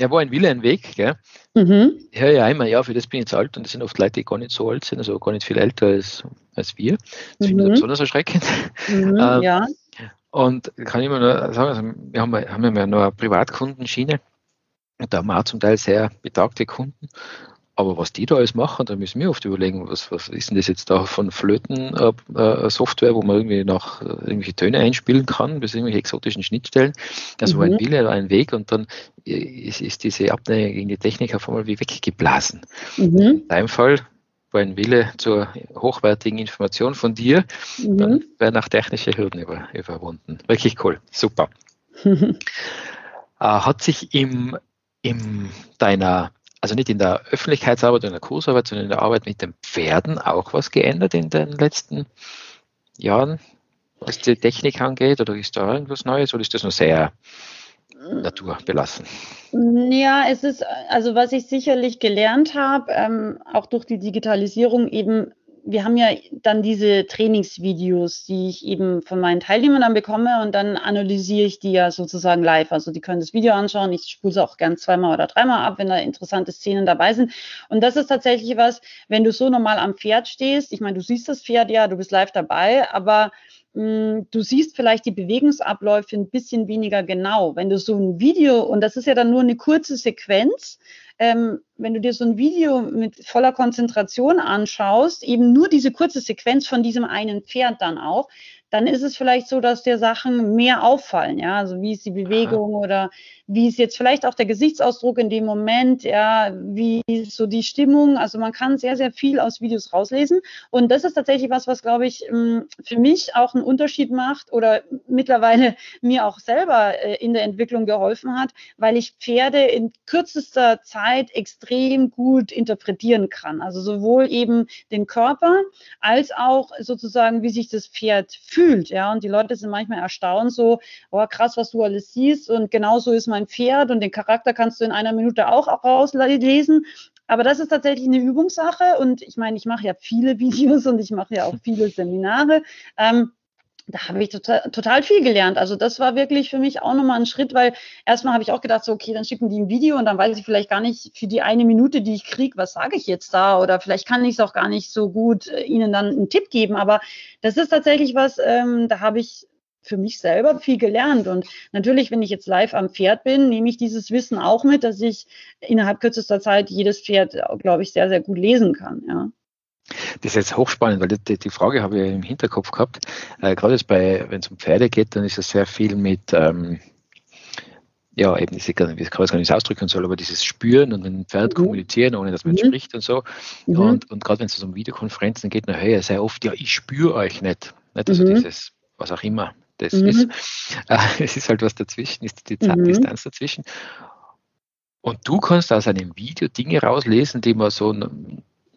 Ja, war ein Wille, ein Weg, gell? Mhm. Ich höre ja immer, ja, für das bin ich jetzt alt und das sind oft Leute, die gar nicht so alt sind, also gar nicht viel älter als, als wir. Das mhm. finde ich besonders erschreckend. Mhm, ähm, ja. Und kann ich immer nur sagen, also wir haben, haben ja noch eine Privatkundenschiene und da haben wir auch zum Teil sehr betagte Kunden aber was die da alles machen, da müssen wir oft überlegen, was, was ist denn das jetzt da von Flöten-Software, äh, wo man irgendwie noch äh, irgendwelche Töne einspielen kann, bis irgendwelche exotischen Schnittstellen. Also mhm. ein Wille, ein Weg und dann ist, ist diese Abneigung gegen die Technik auf einmal wie weggeblasen. Mhm. In deinem Fall war ein Wille zur hochwertigen Information von dir, mhm. dann werden auch technische Hürden über, überwunden. Wirklich cool, super. äh, hat sich im, in deiner also nicht in der Öffentlichkeitsarbeit oder in der Kursarbeit, sondern in der Arbeit mit den Pferden auch was geändert in den letzten Jahren, was die Technik angeht? Oder ist da irgendwas Neues oder ist das nur sehr naturbelassen? Ja, es ist, also was ich sicherlich gelernt habe, ähm, auch durch die Digitalisierung eben wir haben ja dann diese Trainingsvideos, die ich eben von meinen Teilnehmern dann bekomme und dann analysiere ich die ja sozusagen live. Also die können das Video anschauen. Ich spule es auch gern zweimal oder dreimal ab, wenn da interessante Szenen dabei sind. Und das ist tatsächlich was, wenn du so normal am Pferd stehst. Ich meine, du siehst das Pferd ja, du bist live dabei, aber hm, du siehst vielleicht die Bewegungsabläufe ein bisschen weniger genau. Wenn du so ein Video, und das ist ja dann nur eine kurze Sequenz, ähm, wenn du dir so ein Video mit voller Konzentration anschaust, eben nur diese kurze Sequenz von diesem einen Pferd dann auch, dann ist es vielleicht so, dass dir Sachen mehr auffallen, ja, also wie ist die Bewegung Aha. oder wie ist jetzt vielleicht auch der Gesichtsausdruck in dem Moment, ja, wie ist so die Stimmung, also man kann sehr, sehr viel aus Videos rauslesen. Und das ist tatsächlich was, was glaube ich ähm, für mich auch einen Unterschied macht oder mittlerweile mir auch selber äh, in der Entwicklung geholfen hat, weil ich Pferde in kürzester Zeit extrem gut interpretieren kann, also sowohl eben den Körper als auch sozusagen, wie sich das Pferd fühlt fühlt, ja. Und die Leute sind manchmal erstaunt, so, oh krass, was du alles siehst. Und genauso ist mein Pferd und den Charakter kannst du in einer Minute auch, rauslesen. Aber das ist tatsächlich eine Übungssache. Und ich meine, ich mache ja viele Videos und ich mache ja auch viele Seminare. Ähm, da habe ich total, total viel gelernt. Also das war wirklich für mich auch nochmal ein Schritt, weil erstmal habe ich auch gedacht, so, okay, dann schicken die ein Video und dann weiß ich vielleicht gar nicht für die eine Minute, die ich kriege, was sage ich jetzt da oder vielleicht kann ich es auch gar nicht so gut äh, ihnen dann einen Tipp geben. Aber das ist tatsächlich was, ähm, da habe ich für mich selber viel gelernt. Und natürlich, wenn ich jetzt live am Pferd bin, nehme ich dieses Wissen auch mit, dass ich innerhalb kürzester Zeit jedes Pferd, glaube ich, sehr, sehr gut lesen kann. Ja. Das ist jetzt hochspannend, weil die, die Frage habe ich im Hinterkopf gehabt. Äh, gerade jetzt bei, wenn es um Pferde geht, dann ist es sehr viel mit, ähm, ja, eben, ich kann es gar nicht ausdrücken soll, aber dieses Spüren und ein Pferd mhm. kommunizieren, ohne dass man mhm. spricht und so. Mhm. Und, und gerade wenn es um Videokonferenzen geht, nachher sehr oft, ja, ich spüre euch nicht. nicht? Also mhm. dieses, was auch immer das mhm. ist. Äh, es ist halt was dazwischen, ist die mhm. Distanz dazwischen. Und du kannst aus einem Video Dinge rauslesen, die man so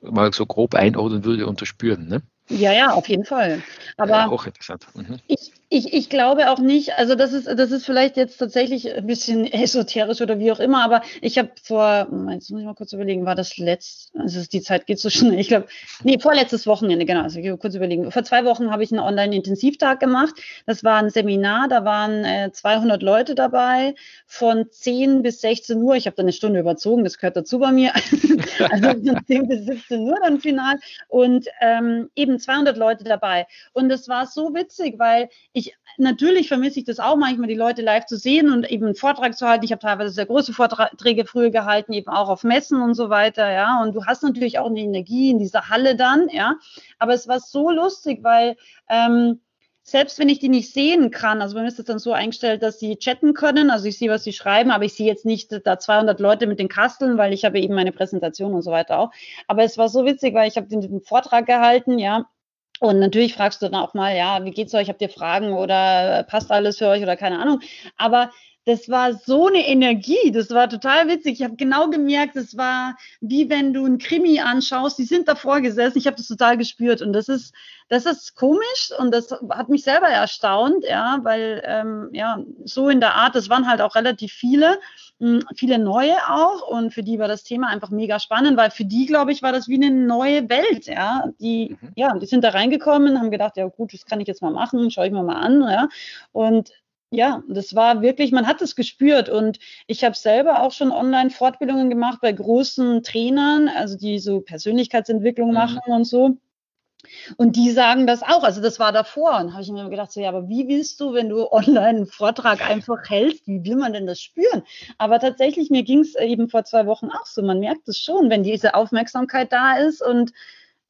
mal so grob einordnen würde und spüren. Ne? Ja, ja, auf jeden Fall. Aber ja, auch interessant. Mhm. Ich, ich, ich glaube auch nicht, also das ist, das ist vielleicht jetzt tatsächlich ein bisschen esoterisch oder wie auch immer, aber ich habe vor, jetzt muss ich mal kurz überlegen, war das letzt, also die Zeit geht so schnell, ich glaube, nee, vorletztes Wochenende, genau, also ich will kurz überlegen. Vor zwei Wochen habe ich einen Online-Intensivtag gemacht. Das war ein Seminar, da waren äh, 200 Leute dabei, von 10 bis 16 Uhr. Ich habe da eine Stunde überzogen, das gehört dazu bei mir. also von 10 bis 17 Uhr dann final und ähm, eben 200 Leute dabei. Und das war so witzig, weil ich ich, natürlich vermisse ich das auch manchmal, die Leute live zu sehen und eben einen Vortrag zu halten. Ich habe teilweise sehr große Vorträge früher gehalten, eben auch auf Messen und so weiter, ja. Und du hast natürlich auch eine Energie in dieser Halle dann, ja. Aber es war so lustig, weil ähm, selbst wenn ich die nicht sehen kann, also bei mir ist das dann so eingestellt, dass sie chatten können, also ich sehe, was sie schreiben, aber ich sehe jetzt nicht da 200 Leute mit den Kasteln, weil ich habe eben meine Präsentation und so weiter auch. Aber es war so witzig, weil ich habe den, den Vortrag gehalten, ja, und natürlich fragst du dann auch mal, ja, wie geht's euch? Habt ihr Fragen oder passt alles für euch oder keine Ahnung? Aber das war so eine Energie, das war total witzig. Ich habe genau gemerkt, es war wie wenn du ein Krimi anschaust, die sind davor gesessen, ich habe das total gespürt und das ist, das ist komisch und das hat mich selber erstaunt, ja, weil ähm, ja, so in der Art, das waren halt auch relativ viele, viele neue auch und für die war das Thema einfach mega spannend, weil für die, glaube ich, war das wie eine neue Welt, ja, die, mhm. ja, die sind da reingekommen, haben gedacht, ja gut, das kann ich jetzt mal machen, schaue ich mir mal an, ja, und ja, das war wirklich, man hat es gespürt und ich habe selber auch schon Online-Fortbildungen gemacht bei großen Trainern, also die so Persönlichkeitsentwicklung mhm. machen und so. Und die sagen das auch. Also das war davor. Und habe ich mir gedacht, so ja, aber wie willst du, wenn du online einen Vortrag einfach hältst, wie will man denn das spüren? Aber tatsächlich, mir ging es eben vor zwei Wochen auch so. Man merkt es schon, wenn diese Aufmerksamkeit da ist und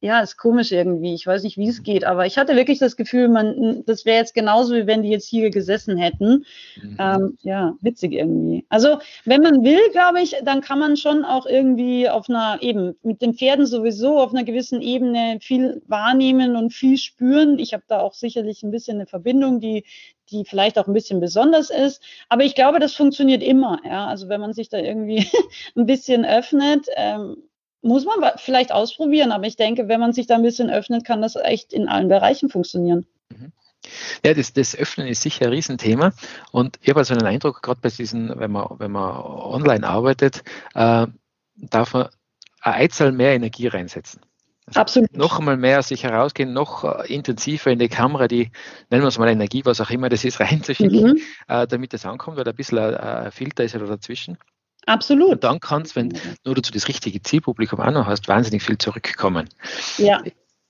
ja, ist komisch irgendwie. Ich weiß nicht, wie es geht, aber ich hatte wirklich das Gefühl, man, das wäre jetzt genauso, wie wenn die jetzt hier gesessen hätten. Mhm. Ähm, ja, witzig irgendwie. Also, wenn man will, glaube ich, dann kann man schon auch irgendwie auf einer, eben mit den Pferden sowieso auf einer gewissen Ebene viel wahrnehmen und viel spüren. Ich habe da auch sicherlich ein bisschen eine Verbindung, die, die vielleicht auch ein bisschen besonders ist. Aber ich glaube, das funktioniert immer. Ja, also wenn man sich da irgendwie ein bisschen öffnet, ähm, muss man vielleicht ausprobieren, aber ich denke, wenn man sich da ein bisschen öffnet, kann das echt in allen Bereichen funktionieren. Mhm. Ja, das, das Öffnen ist sicher ein Riesenthema. Und ich habe also einen Eindruck, gerade bei diesen, wenn man, wenn man online arbeitet, äh, darf man eine Einzahl mehr Energie reinsetzen. Also Absolut. Noch einmal mehr sich herausgehen, noch äh, intensiver in die Kamera, die, nennen wir es mal Energie, was auch immer das ist, reinzuschicken, mhm. äh, damit das ankommt, weil ein bisschen ein Filter ist ja dazwischen. Absolut. Und dann kannst, wenn nur du das richtige Zielpublikum auch noch hast, wahnsinnig viel zurückkommen. Ja.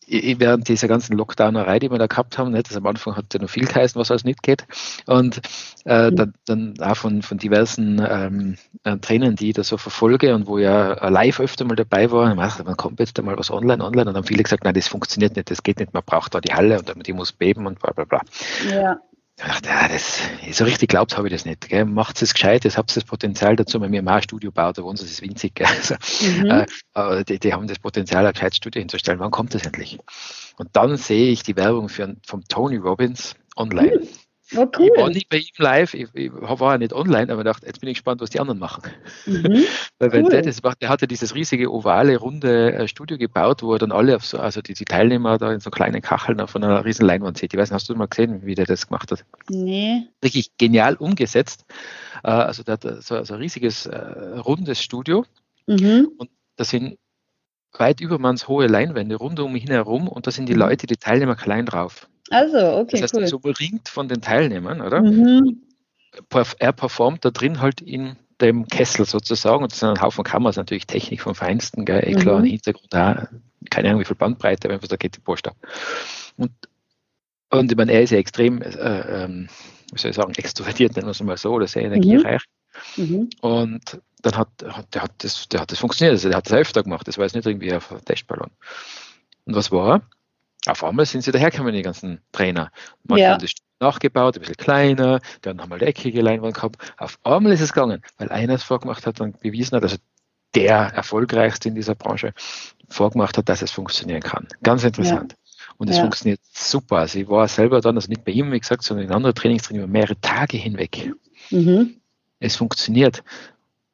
Während dieser ganzen Lockdownerei, die wir da gehabt haben, nicht, das am Anfang hat ja noch viel geheißen, was alles nicht geht. Und äh, mhm. dann, dann, auch von, von diversen ähm, äh, Trainern, die ich da so verfolge und wo ja live öfter mal dabei war, man kommt jetzt einmal was online, online und dann viele gesagt, nein, das funktioniert nicht, das geht nicht, man braucht da die Halle und die muss beben und bla bla bla. Ja. Ich dachte, ja, das, so richtig glaubt habe ich das nicht. Macht es gescheit, jetzt habt ihr das Potenzial dazu, wenn wir mal ein Studio bauen, da sie, das ist winzig. Gell. Also, mhm. äh, die, die, haben das Potenzial, ein gescheites Studio hinzustellen. Wann kommt das endlich? Und dann sehe ich die Werbung für, vom Tony Robbins online. Mhm. Oh, cool. Ich war nicht bei ihm live, ich, ich war ja nicht online, aber dachte, jetzt bin ich gespannt, was die anderen machen. Mhm. Weil wenn cool. der das macht, der hatte dieses riesige ovale, runde äh, Studio gebaut, wo er dann alle, auf so, also die, die Teilnehmer da in so kleinen Kacheln auf einer riesen Leinwand sieht. Ich weiß nicht, hast du mal gesehen, wie der das gemacht hat? Nee. Richtig genial umgesetzt. Äh, also der hat so, so ein riesiges, äh, rundes Studio mhm. und da sind weit übermannshohe Leinwände rund um ihn herum und da sind die mhm. Leute, die Teilnehmer klein drauf. Also, okay, das heißt, cool. so umringt von den Teilnehmern, oder? Mhm. Er performt da drin halt in dem Kessel sozusagen und das sind ein Haufen Kameras, natürlich Technik vom Feinsten, gell, eh klar, mhm. Hintergrund da, keine Ahnung, wie viel Bandbreite, aber da geht die Post ab. Und, und ich meine, er ist ja extrem, äh, ähm, wie soll ich sagen, extrovertiert, nennen wir es mal so, oder sehr energiereich. Mhm. Mhm. Und dann hat, hat, der, hat das, der hat das funktioniert, also der hat das öfter gemacht, das war jetzt nicht irgendwie auf Testballon. Und was war? auf einmal sind sie dahergekommen, die ganzen Trainer. Manche ja. haben das nachgebaut, ein bisschen kleiner, die haben nochmal die eckige Leinwand gehabt. Auf einmal ist es gegangen, weil einer es vorgemacht hat und bewiesen hat, also der erfolgreichste in dieser Branche vorgemacht hat, dass es funktionieren kann. Ganz interessant. Ja. Und es ja. funktioniert super. Also ich war selber dann, also nicht bei ihm, wie gesagt, sondern in anderen Trainingstrainings über mehrere Tage hinweg. Mhm. Es funktioniert,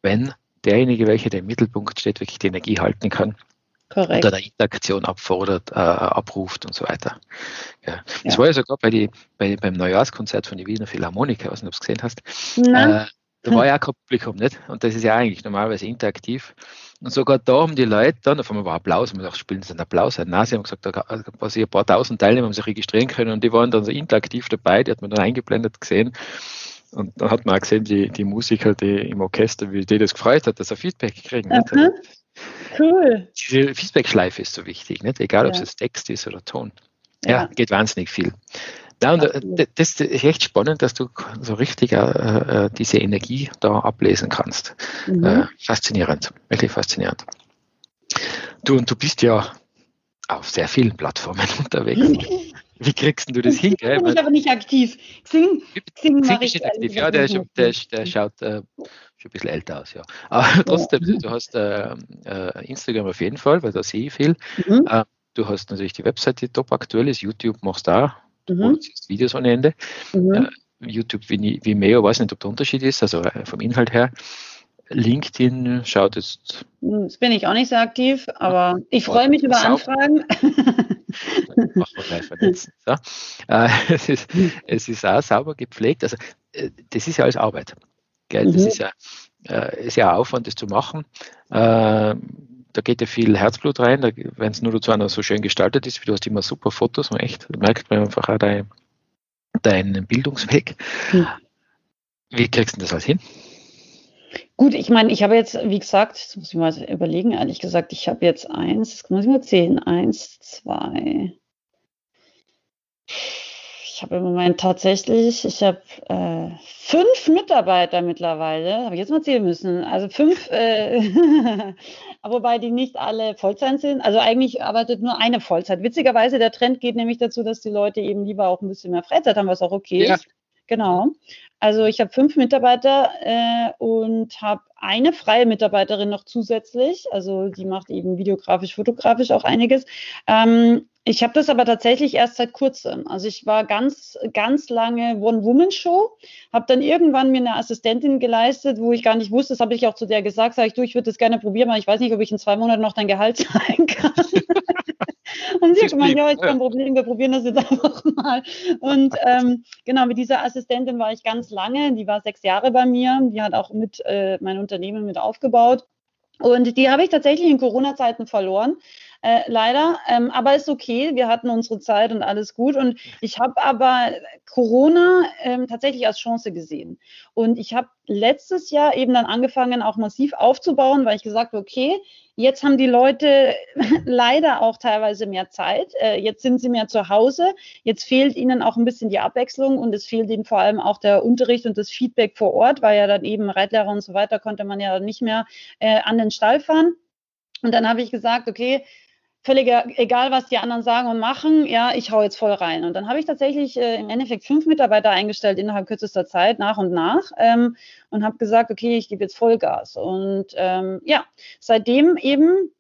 wenn derjenige, welcher der im Mittelpunkt steht, wirklich die Energie halten kann Korrekt. und eine Interaktion abfordert, äh, abruft und so weiter. Ja. Das ja. war ja sogar bei die, bei, beim Neujahrskonzert von der Wiener Philharmoniker, ich weiß nicht, ob du es gesehen hast. Äh, da war ja auch kein Publikum, nicht? Und das ist ja eigentlich normalerweise interaktiv. Und sogar da haben die Leute dann, auf einmal war Applaus, und man dachte, spielen sie einen Applaus ein? Nein, sie haben gesagt, da quasi ein paar tausend Teilnehmer haben sich registrieren können und die waren dann so interaktiv dabei, die hat man dann eingeblendet gesehen. Und dann hat man auch gesehen, die, die Musiker, die im Orchester, wie die das gefreut hat, dass er Feedback kriegen. Mhm. Cool. Diese Feedback-Schleife ist so wichtig, nicht? egal ob ja. es Text ist oder Ton. Ja, ja. geht wahnsinnig viel. Ja, und äh, das ist echt spannend, dass du so richtig äh, äh, diese Energie da ablesen kannst. Mhm. Äh, faszinierend, wirklich faszinierend. Du und du bist ja auf sehr vielen Plattformen unterwegs. Wie kriegst du das hin? Gell? Bin ich aber nicht aktiv. Xing, Xing, Xing ist nicht aktiv. Ja, der, der, der schaut äh, schon ein bisschen älter aus, ja. Aber trotzdem, ja. du hast äh, äh, Instagram auf jeden Fall, weil da sehe ich viel. Mhm. Äh, du hast natürlich die Webseite, die top aktuell ist. YouTube machst du auch. Mhm. Videos ohne Ende. Mhm. Äh, YouTube Vimeo, weiß nicht, ob der Unterschied ist, also äh, vom Inhalt her. LinkedIn schaut jetzt. Hm, jetzt bin ich auch nicht so aktiv, aber ich freue mich über Anfragen. So. Äh, es, ist, es ist auch sauber gepflegt. Also, äh, das ist ja alles Arbeit. Gell? Das mhm. ist, ja, äh, ist ja Aufwand, das zu machen. Da geht ja viel Herzblut rein, wenn es nur dazu einer so schön gestaltet ist, wie du hast immer super Fotos und echt, merkt man einfach auch deinen dein Bildungsweg. Mhm. Wie kriegst du das alles hin? Gut, ich meine, ich habe jetzt, wie gesagt, jetzt muss ich mal überlegen, ehrlich gesagt, ich habe jetzt eins, das muss ich mal zählen, eins, zwei. Ich habe im Moment tatsächlich, ich habe äh, fünf Mitarbeiter mittlerweile, habe ich jetzt mal zählen müssen. Also fünf, äh, wobei die nicht alle Vollzeit sind. Also eigentlich arbeitet nur eine Vollzeit. Witzigerweise, der Trend geht nämlich dazu, dass die Leute eben lieber auch ein bisschen mehr Freizeit haben, was auch okay ja. ist. Genau. Also ich habe fünf Mitarbeiter äh, und habe eine freie Mitarbeiterin noch zusätzlich. Also die macht eben videografisch, fotografisch auch einiges. Ähm, ich habe das aber tatsächlich erst seit kurzem. Also ich war ganz, ganz lange One-Woman-Show, habe dann irgendwann mir eine Assistentin geleistet, wo ich gar nicht wusste, das habe ich auch zu der gesagt, sage ich, du, ich würde das gerne probieren, aber ich weiß nicht, ob ich in zwei Monaten noch dein Gehalt zahlen kann. Und sie hat gemeint, ja, ist kein Problem, wir probieren das jetzt einfach mal. Und ähm, genau, mit dieser Assistentin war ich ganz lange, die war sechs Jahre bei mir, die hat auch mit äh, mein Unternehmen mit aufgebaut. Und die habe ich tatsächlich in Corona-Zeiten verloren äh, leider. Ähm, aber ist okay, wir hatten unsere Zeit und alles gut. Und ich habe aber Corona ähm, tatsächlich als Chance gesehen. Und ich habe letztes Jahr eben dann angefangen, auch massiv aufzubauen, weil ich gesagt habe, okay, jetzt haben die Leute leider auch teilweise mehr Zeit. Äh, jetzt sind sie mehr zu Hause. Jetzt fehlt ihnen auch ein bisschen die Abwechslung und es fehlt ihnen vor allem auch der Unterricht und das Feedback vor Ort, weil ja dann eben Reitlehrer und so weiter konnte man ja nicht mehr äh, an den Stall fahren. Und dann habe ich gesagt, okay, völlig egal, was die anderen sagen und machen, ja, ich hau jetzt voll rein. Und dann habe ich tatsächlich äh, im Endeffekt fünf Mitarbeiter eingestellt innerhalb kürzester Zeit, nach und nach, ähm, und habe gesagt, okay, ich gebe jetzt Vollgas. Und ähm, ja, seitdem eben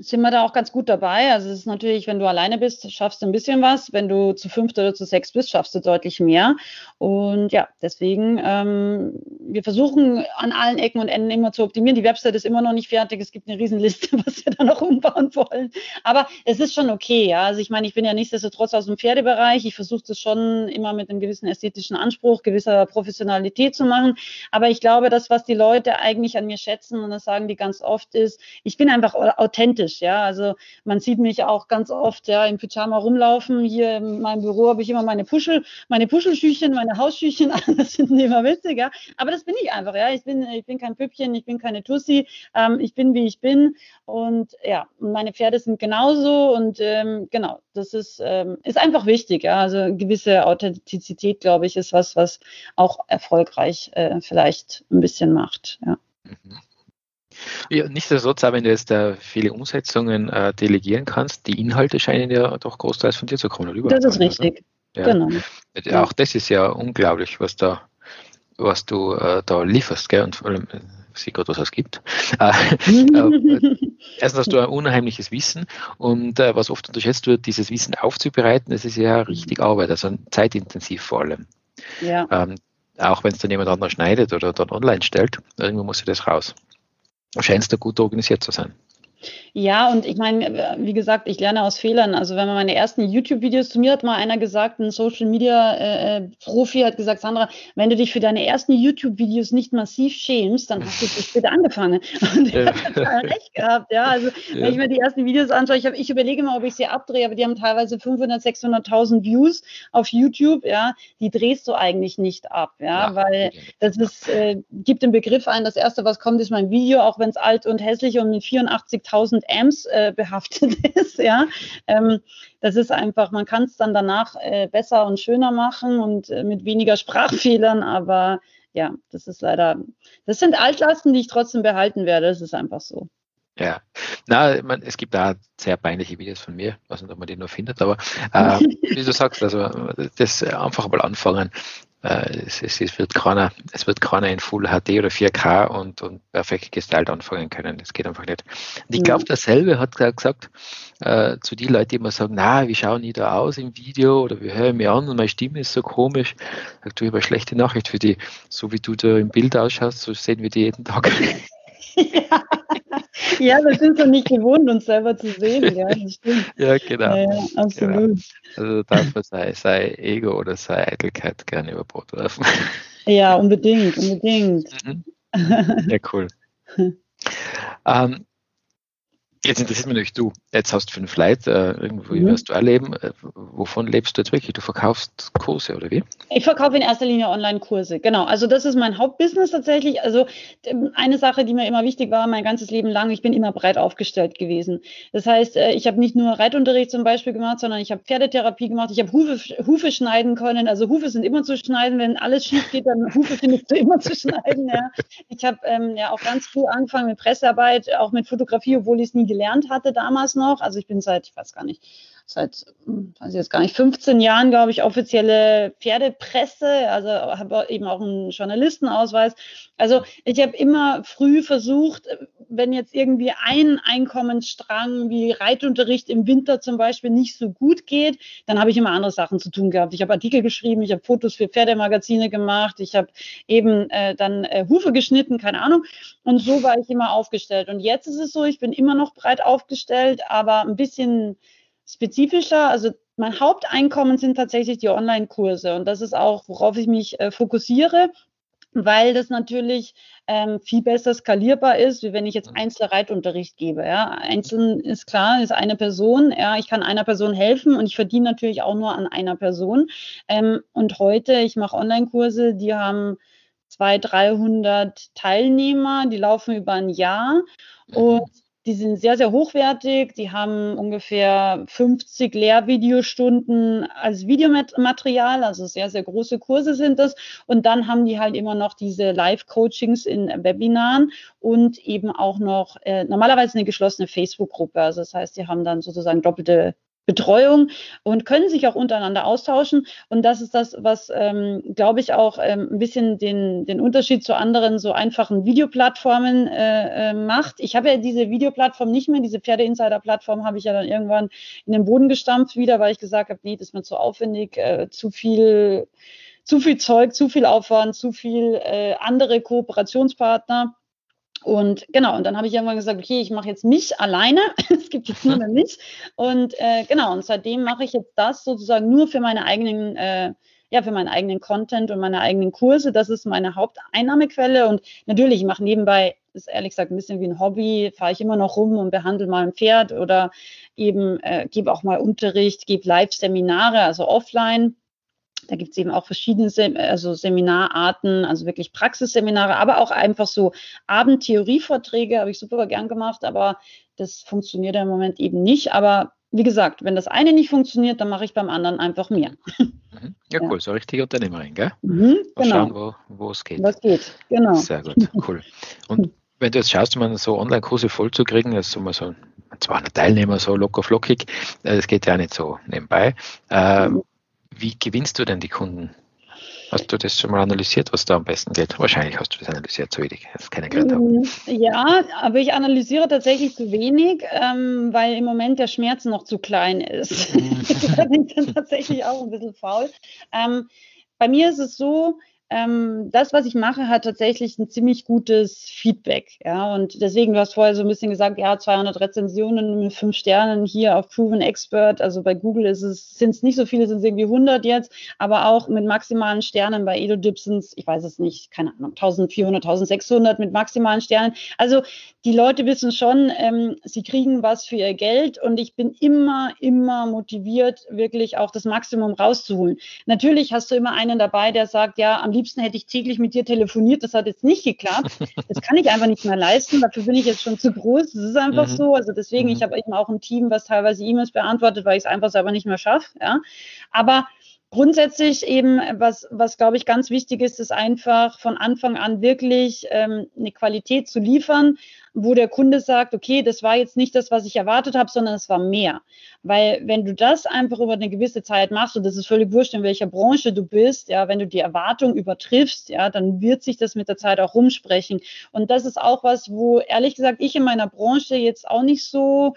sind wir da auch ganz gut dabei. Also es ist natürlich, wenn du alleine bist, schaffst du ein bisschen was. Wenn du zu fünft oder zu sechs bist, schaffst du deutlich mehr. Und ja, deswegen, ähm, wir versuchen an allen Ecken und Enden immer zu optimieren. Die Website ist immer noch nicht fertig. Es gibt eine Riesenliste, was wir da noch umbauen wollen. Aber es ist schon okay. Ja? Also ich meine, ich bin ja nichtsdestotrotz aus dem Pferdebereich. Ich versuche das schon immer mit einem gewissen ästhetischen Anspruch, gewisser Professionalität zu machen. Aber ich glaube, das, was die Leute eigentlich an mir schätzen, und das sagen die ganz oft, ist, ich bin einfach authentisch authentisch, ja. Also man sieht mich auch ganz oft ja im Pyjama rumlaufen. Hier in meinem Büro habe ich immer meine Puschel, meine Puschelschüchen, meine Hausschüchen an. Das die immer witzig, ja. Aber das bin ich einfach, ja. Ich bin, ich bin kein Püppchen, ich bin keine Tussi. Ähm, ich bin wie ich bin und ja, meine Pferde sind genauso und ähm, genau, das ist ähm, ist einfach wichtig, ja. Also gewisse Authentizität, glaube ich, ist was, was auch erfolgreich äh, vielleicht ein bisschen macht, ja. Mhm. Ja, nichtsdestotrotz, auch wenn du jetzt äh, viele Umsetzungen äh, delegieren kannst, die Inhalte scheinen ja doch großteils von dir zu kommen. Oder das ist richtig. Ja. Genau. Ja. Auch das ist ja unglaublich, was da, was du äh, da lieferst, gell? Und vor allem, äh, sieh Gott, was es gibt. Äh, äh, erstens hast du ein unheimliches Wissen und was oft unterschätzt wird, dieses Wissen aufzubereiten, das ist ja richtig Arbeit, also zeitintensiv vor allem. Ja. Ähm, auch wenn es dann jemand anders schneidet oder dann online stellt, irgendwo muss das raus scheinst du gut organisiert zu sein. Ja, und ich meine, wie gesagt, ich lerne aus Fehlern. Also wenn man meine ersten YouTube-Videos, zu mir hat mal einer gesagt, ein Social-Media-Profi äh, hat gesagt, Sandra, wenn du dich für deine ersten YouTube-Videos nicht massiv schämst, dann hast du zu spät angefangen. Und er hat total recht gehabt, ja. Also ja. wenn ich mir die ersten Videos anschaue, ich, hab, ich überlege mal, ob ich sie abdrehe, aber die haben teilweise 500, 600.000 Views auf YouTube, ja. Die drehst du eigentlich nicht ab, ja, ja. weil das ist, äh, gibt den Begriff ein, das erste, was kommt, ist mein Video, auch wenn es alt und hässlich und mit 84.000 1000 Amps äh, behaftet ist. Ja, ähm, das ist einfach, man kann es dann danach äh, besser und schöner machen und äh, mit weniger Sprachfehlern, aber ja, das ist leider, das sind Altlasten, die ich trotzdem behalten werde. Das ist einfach so. Ja, na, man, es gibt da sehr peinliche Videos von mir, ich weiß nicht, ob man die noch findet, aber äh, wie du sagst, also das einfach mal anfangen. Äh, es, es, es, wird keiner, es wird keiner in Full HD oder 4K und, und perfekt gestylt anfangen können. Das geht einfach nicht. Und ich glaube, dasselbe hat gesagt äh, zu den Leuten, die immer sagen, na, wie schauen die da aus im Video oder wie höre ich mich an und meine Stimme ist so komisch. Sagt du, ich habe eine schlechte Nachricht für die. So wie du da im Bild ausschaust, so sehen wir die jeden Tag. Ja. Ja, wir sind so nicht gewohnt, uns selber zu sehen. Ja, ja genau. Ja, absolut. Genau. Also darf man sei, sei Ego oder sei Eitelkeit gerne über Bord werfen. Ja, unbedingt, unbedingt. Mhm. Ja, cool. ähm, Jetzt interessiert mich natürlich du. Jetzt hast du fünf Leute, äh, irgendwo mhm. wirst du erleben. Äh, wovon lebst du jetzt wirklich? Du verkaufst Kurse oder wie? Ich verkaufe in erster Linie Online-Kurse, genau. Also das ist mein Hauptbusiness tatsächlich. Also ähm, eine Sache, die mir immer wichtig war, mein ganzes Leben lang, ich bin immer breit aufgestellt gewesen. Das heißt, äh, ich habe nicht nur Reitunterricht zum Beispiel gemacht, sondern ich habe Pferdetherapie gemacht, ich habe Hufe, Hufe schneiden können. Also Hufe sind immer zu schneiden. Wenn alles schief geht, dann Hufe findest du immer zu schneiden. Ja. Ich habe ähm, ja auch ganz früh angefangen mit Pressearbeit, auch mit Fotografie, obwohl ich es nie gelernt hatte damals noch. Also ich bin seit, ich weiß gar nicht, seit, hm, weiß ich jetzt gar nicht, 15 Jahren, glaube ich, offizielle Pferdepresse, also habe eben auch einen Journalistenausweis. Also ich habe immer früh versucht, wenn jetzt irgendwie ein Einkommensstrang wie Reitunterricht im Winter zum Beispiel nicht so gut geht, dann habe ich immer andere Sachen zu tun gehabt. Ich habe Artikel geschrieben, ich habe Fotos für Pferdemagazine gemacht, ich habe eben äh, dann äh, Hufe geschnitten, keine Ahnung. Und so war ich immer aufgestellt. Und jetzt ist es so, ich bin immer noch breit aufgestellt, aber ein bisschen spezifischer. Also mein Haupteinkommen sind tatsächlich die Online-Kurse und das ist auch, worauf ich mich äh, fokussiere weil das natürlich ähm, viel besser skalierbar ist, wie wenn ich jetzt Einzelreitunterricht gebe. Ja. Einzeln ist klar, ist eine Person. Ja, ich kann einer Person helfen und ich verdiene natürlich auch nur an einer Person. Ähm, und heute, ich mache Online-Kurse, die haben 200, 300 Teilnehmer, die laufen über ein Jahr. Und die sind sehr, sehr hochwertig. Die haben ungefähr 50 Lehrvideostunden als Videomaterial, also sehr, sehr große Kurse sind das. Und dann haben die halt immer noch diese Live-Coachings in Webinaren und eben auch noch äh, normalerweise eine geschlossene Facebook-Gruppe. Also das heißt, die haben dann sozusagen doppelte Betreuung und können sich auch untereinander austauschen. Und das ist das, was, ähm, glaube ich, auch ähm, ein bisschen den, den Unterschied zu anderen so einfachen Videoplattformen äh, äh, macht. Ich habe ja diese Videoplattform nicht mehr, diese Pferde-Insider-Plattform habe ich ja dann irgendwann in den Boden gestampft wieder, weil ich gesagt habe, nee, das ist mir zu aufwendig, äh, zu viel, zu viel Zeug, zu viel Aufwand, zu viel äh, andere Kooperationspartner. Und genau, und dann habe ich irgendwann gesagt, okay, ich mache jetzt mich alleine. es gibt jetzt nur mehr mich. Und äh, genau, und seitdem mache ich jetzt das sozusagen nur für meine eigenen, äh, ja, für meinen eigenen Content und meine eigenen Kurse. Das ist meine Haupteinnahmequelle. Und natürlich, ich mache nebenbei, ist ehrlich gesagt ein bisschen wie ein Hobby, fahre ich immer noch rum und behandle mal ein Pferd oder eben äh, gebe auch mal Unterricht, gebe Live-Seminare, also offline da gibt es eben auch verschiedene Sem also Seminararten, also wirklich Praxisseminare, aber auch einfach so Abendtheorievorträge habe ich super gern gemacht, aber das funktioniert im Moment eben nicht. Aber wie gesagt, wenn das eine nicht funktioniert, dann mache ich beim anderen einfach mehr. Mhm. Ja, cool, so richtige Unternehmerin, gell? Mhm, Mal genau. schauen, wo, wo es geht. Was geht, genau. Sehr gut, cool. Und wenn du jetzt schaust, um so Online-Kurse vollzukriegen, das ist immer so 200 Teilnehmer, so locker flockig, äh, das geht ja nicht so nebenbei. Ähm, wie gewinnst du denn die Kunden? Hast du das schon mal analysiert, was da am besten geht? Wahrscheinlich hast du das analysiert, so wenig. Das ist keine Gründe. Ja, aber ich analysiere tatsächlich zu wenig, ähm, weil im Moment der Schmerz noch zu klein ist. da bin ich dann tatsächlich auch ein bisschen faul. Ähm, bei mir ist es so, ähm, das, was ich mache, hat tatsächlich ein ziemlich gutes Feedback. Ja, und deswegen, du hast vorher so ein bisschen gesagt, ja, 200 Rezensionen mit fünf Sternen hier auf Proven Expert. Also bei Google ist es, sind es nicht so viele, sind es irgendwie 100 jetzt, aber auch mit maximalen Sternen bei Edo Dipsons, ich weiß es nicht, keine Ahnung, 1400, 1600 mit maximalen Sternen. Also die Leute wissen schon, ähm, sie kriegen was für ihr Geld und ich bin immer, immer motiviert, wirklich auch das Maximum rauszuholen. Natürlich hast du immer einen dabei, der sagt, ja, am liebsten hätte ich täglich mit dir telefoniert. Das hat jetzt nicht geklappt. Das kann ich einfach nicht mehr leisten. Dafür bin ich jetzt schon zu groß. Das ist einfach mhm. so. Also deswegen, mhm. ich habe eben auch ein Team, was teilweise E-Mails beantwortet, weil ich es einfach selber nicht mehr schaffe. Ja. Aber grundsätzlich eben, was, was glaube ich ganz wichtig ist, ist einfach von Anfang an wirklich ähm, eine Qualität zu liefern, wo der Kunde sagt, okay, das war jetzt nicht das, was ich erwartet habe, sondern es war mehr. Weil wenn du das einfach über eine gewisse Zeit machst, und das ist völlig wurscht, in welcher Branche du bist, ja, wenn du die Erwartung übertriffst, ja, dann wird sich das mit der Zeit auch rumsprechen. Und das ist auch was, wo ehrlich gesagt ich in meiner Branche jetzt auch nicht so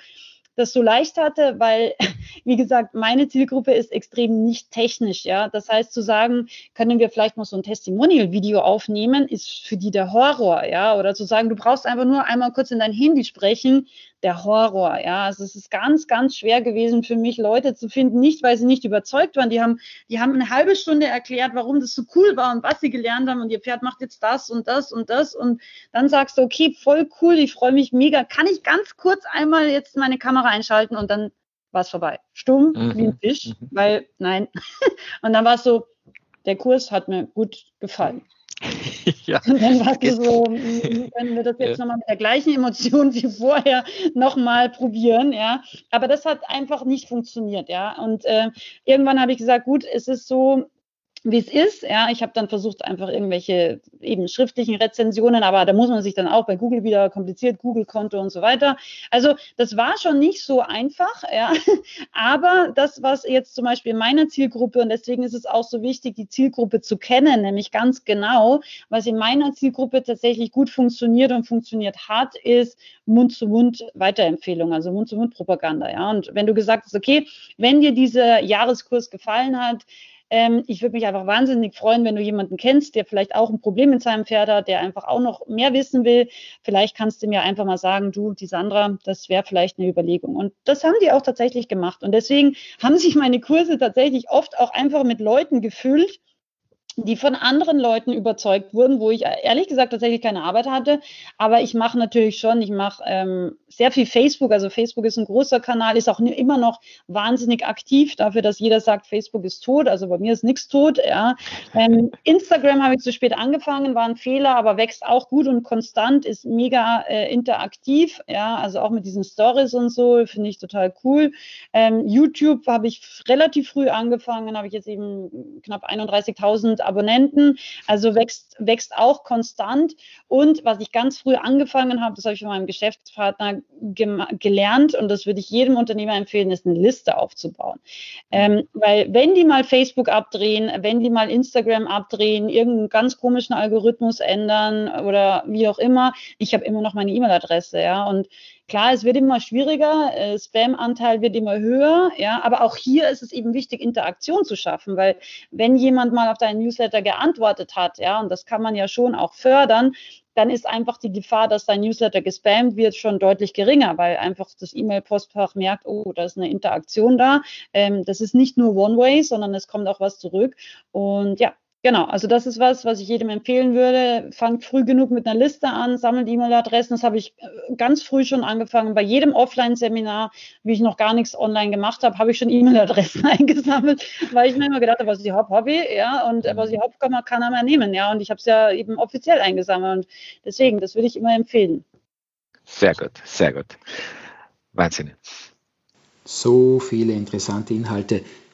das so leicht hatte, weil, wie gesagt, meine Zielgruppe ist extrem nicht technisch, ja. Das heißt, zu sagen, können wir vielleicht noch so ein Testimonial-Video aufnehmen, ist für die der Horror, ja. Oder zu sagen, du brauchst einfach nur einmal kurz in dein Handy sprechen, der Horror. Ja, also es ist ganz, ganz schwer gewesen für mich, Leute zu finden, nicht weil sie nicht überzeugt waren. Die haben, die haben eine halbe Stunde erklärt, warum das so cool war und was sie gelernt haben und ihr Pferd macht jetzt das und das und das und dann sagst du, okay, voll cool, ich freue mich mega. Kann ich ganz kurz einmal jetzt meine Kamera einschalten und dann war es vorbei. Stumm mhm. wie ein Fisch, mhm. weil nein. und dann war es so, der Kurs hat mir gut gefallen. ja. Und dann warst du so, können wir das jetzt ja. nochmal mit der gleichen Emotion wie vorher nochmal probieren, ja. Aber das hat einfach nicht funktioniert, ja. Und äh, irgendwann habe ich gesagt, gut, es ist so, wie es ist. Ja, ich habe dann versucht, einfach irgendwelche eben schriftlichen Rezensionen, aber da muss man sich dann auch bei Google wieder kompliziert, Google-Konto und so weiter. Also das war schon nicht so einfach, ja. Aber das, was jetzt zum Beispiel in meiner Zielgruppe, und deswegen ist es auch so wichtig, die Zielgruppe zu kennen, nämlich ganz genau, was in meiner Zielgruppe tatsächlich gut funktioniert und funktioniert hat, ist Mund-zu-Mund-Weiterempfehlung, also Mund-zu-Mund-Propaganda. Ja. Und wenn du gesagt hast, okay, wenn dir dieser Jahreskurs gefallen hat, ähm, ich würde mich einfach wahnsinnig freuen, wenn du jemanden kennst, der vielleicht auch ein Problem mit seinem Pferd hat, der einfach auch noch mehr wissen will. Vielleicht kannst du mir einfach mal sagen, du, die Sandra, das wäre vielleicht eine Überlegung. Und das haben die auch tatsächlich gemacht. Und deswegen haben sich meine Kurse tatsächlich oft auch einfach mit Leuten gefüllt, die von anderen Leuten überzeugt wurden, wo ich ehrlich gesagt tatsächlich keine Arbeit hatte. Aber ich mache natürlich schon, ich mache ähm, sehr viel Facebook. Also Facebook ist ein großer Kanal, ist auch immer noch wahnsinnig aktiv dafür, dass jeder sagt, Facebook ist tot. Also bei mir ist nichts tot. Ja. Ähm, Instagram habe ich zu spät angefangen, war ein Fehler, aber wächst auch gut und konstant, ist mega äh, interaktiv. Ja, also auch mit diesen Stories und so finde ich total cool. Ähm, YouTube habe ich relativ früh angefangen, habe ich jetzt eben knapp 31.000 Abonnenten, also wächst, wächst auch konstant. Und was ich ganz früh angefangen habe, das habe ich von meinem Geschäftspartner gelernt und das würde ich jedem Unternehmer empfehlen, ist eine Liste aufzubauen. Ähm, weil wenn die mal Facebook abdrehen, wenn die mal Instagram abdrehen, irgendeinen ganz komischen Algorithmus ändern oder wie auch immer, ich habe immer noch meine E-Mail-Adresse, ja, und Klar, es wird immer schwieriger, äh, Spam-Anteil wird immer höher, ja, aber auch hier ist es eben wichtig, Interaktion zu schaffen, weil wenn jemand mal auf deinen Newsletter geantwortet hat, ja, und das kann man ja schon auch fördern, dann ist einfach die Gefahr, dass dein Newsletter gespammt wird, schon deutlich geringer, weil einfach das E-Mail-Postfach merkt, oh, da ist eine Interaktion da. Ähm, das ist nicht nur One-Way, sondern es kommt auch was zurück. Und ja, Genau, also das ist was, was ich jedem empfehlen würde. Fangt früh genug mit einer Liste an, sammelt E-Mail-Adressen. Das habe ich äh, ganz früh schon angefangen. Bei jedem Offline-Seminar, wie ich noch gar nichts online gemacht habe, habe ich schon E-Mail-Adressen eingesammelt, weil ich mir immer gedacht habe, was ich habe, Hobby, ja, und äh, was ich habe, kann man keiner mehr nehmen, ja. Und ich habe es ja eben offiziell eingesammelt. Und deswegen, das würde ich immer empfehlen. Sehr gut, sehr gut. Wahnsinn. So viele interessante Inhalte.